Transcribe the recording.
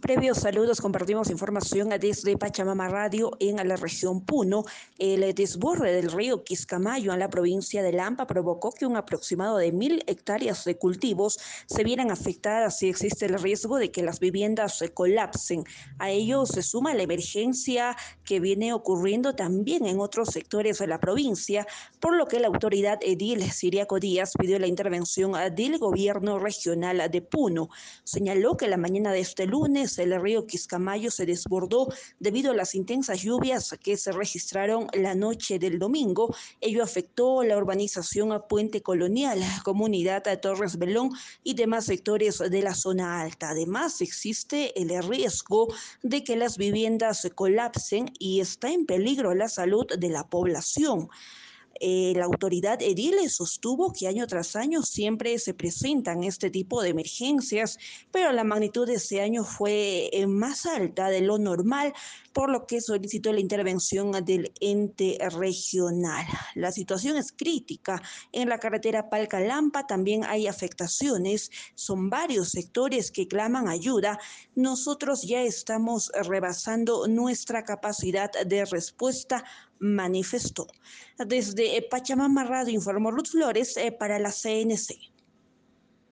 Previos saludos, compartimos información desde Pachamama Radio en la región Puno. El desborde del río Quiscamayo en la provincia de Lampa provocó que un aproximado de mil hectáreas de cultivos se vieran afectadas y existe el riesgo de que las viviendas se colapsen. A ello se suma la emergencia que viene ocurriendo también en otros sectores de la provincia, por lo que la autoridad edil Siriaco Díaz pidió la intervención del gobierno regional de Puno. Señaló que la mañana de este lunes el río Quiscamayo se desbordó debido a las intensas lluvias que se registraron la noche del domingo. Ello afectó la urbanización a Puente Colonial, comunidad a Torres Belón y demás sectores de la zona alta. Además, existe el riesgo de que las viviendas se colapsen y está en peligro la salud de la población. Eh, la autoridad edil sostuvo que año tras año siempre se presentan este tipo de emergencias, pero la magnitud de este año fue eh, más alta de lo normal, por lo que solicitó la intervención del ente regional. La situación es crítica. En la carretera Palcalampa también hay afectaciones. Son varios sectores que claman ayuda. Nosotros ya estamos rebasando nuestra capacidad de respuesta manifestó. Desde Pachamama Radio informó Ruth Flores eh, para la CNC.